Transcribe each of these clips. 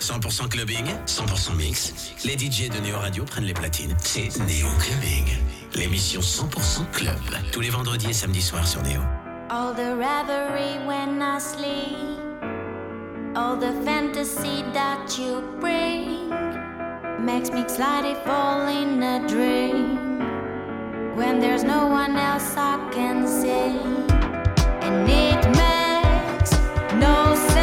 100% clubbing, 100% mix. Les DJ de Neo Radio prennent les platines. C'est Neo Clubbing, l'émission 100% club, tous les vendredis et samedis soirs sur Neo. All the reverie when I sleep, all the fantasy that you bring, makes me slightly fall in a dream. When there's no one else I can see, and it makes no sense.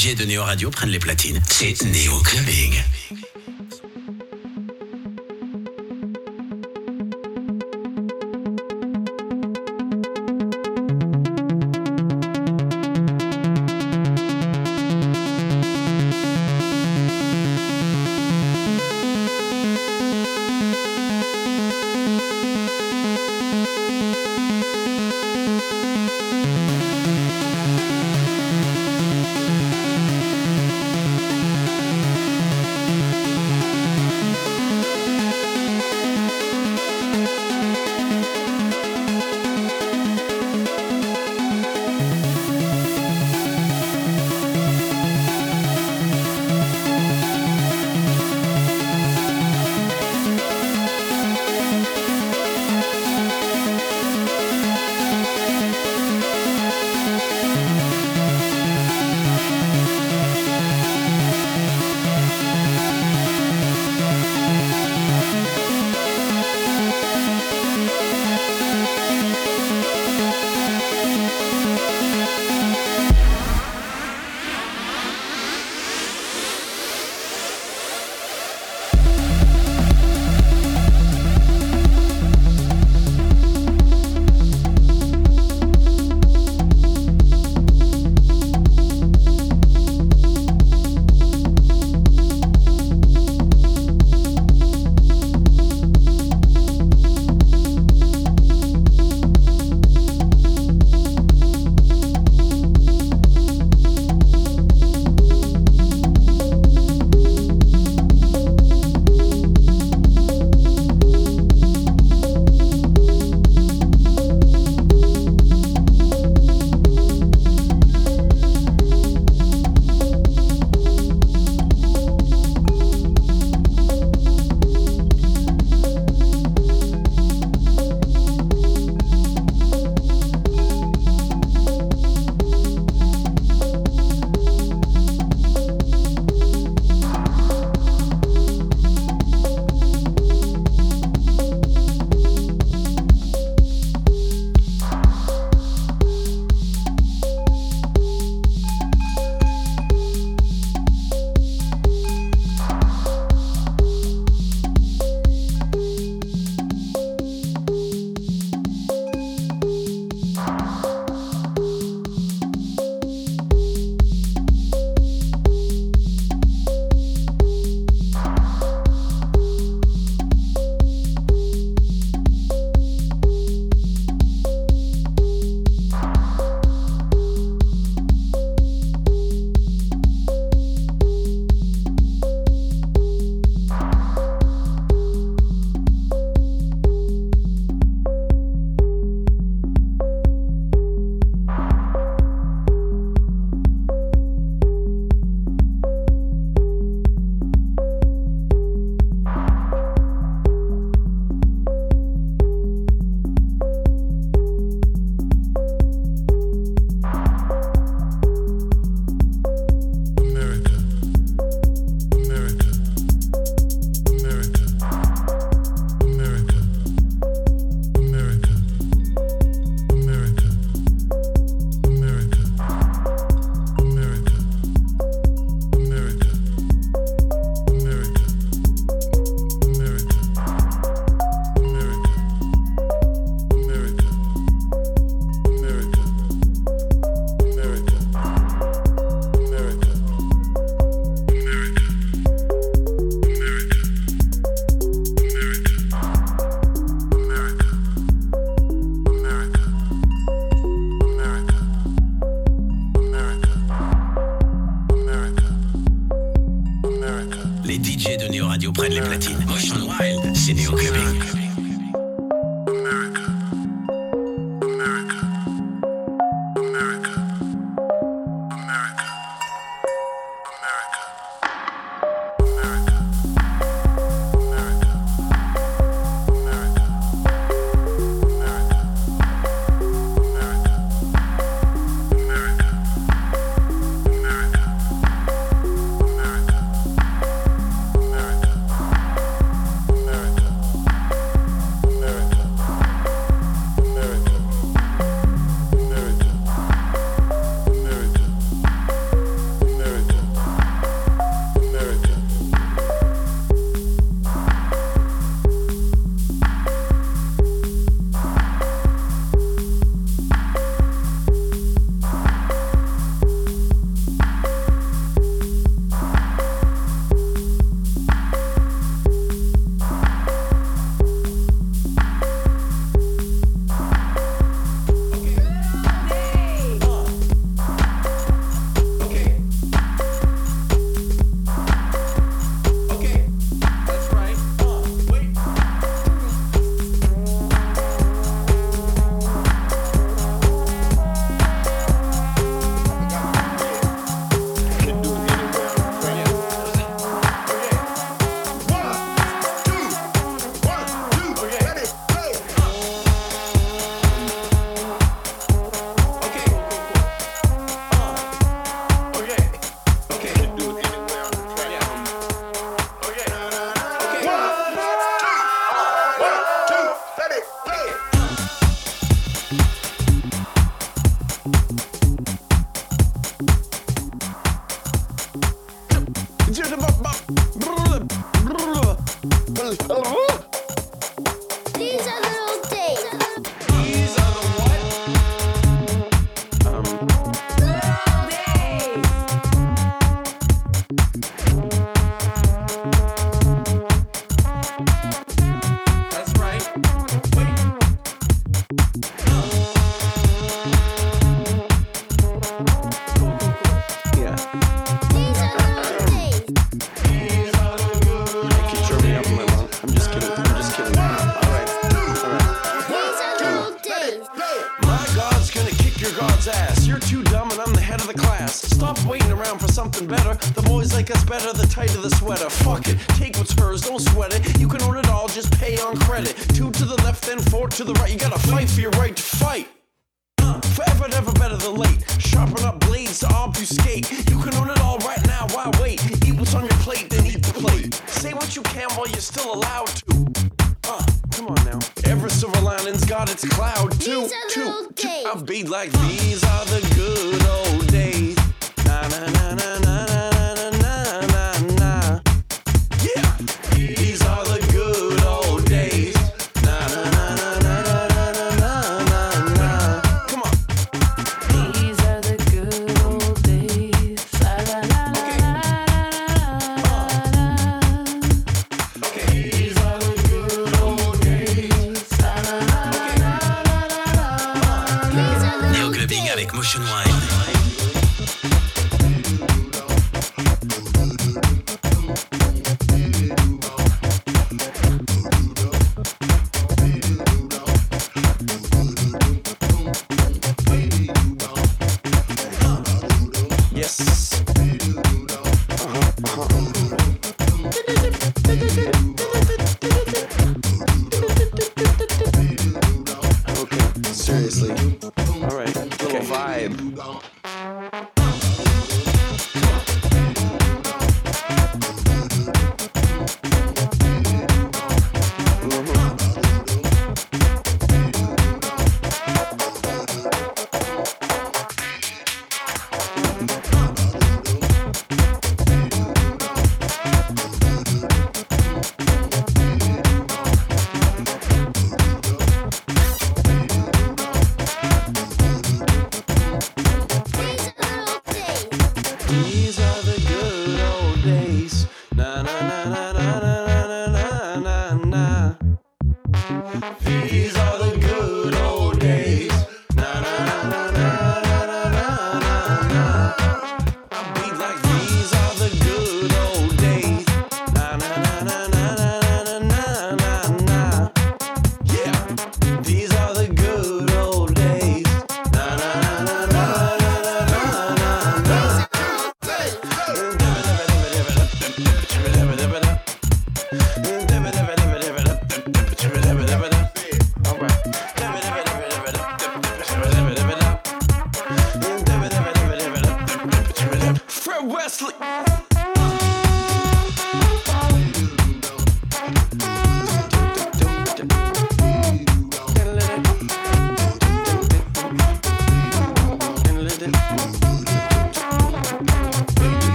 DJ de Néo Radio prennent les platines. C'est Néo Clubbing.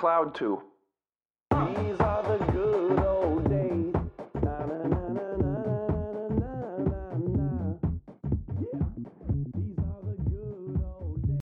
cloud to?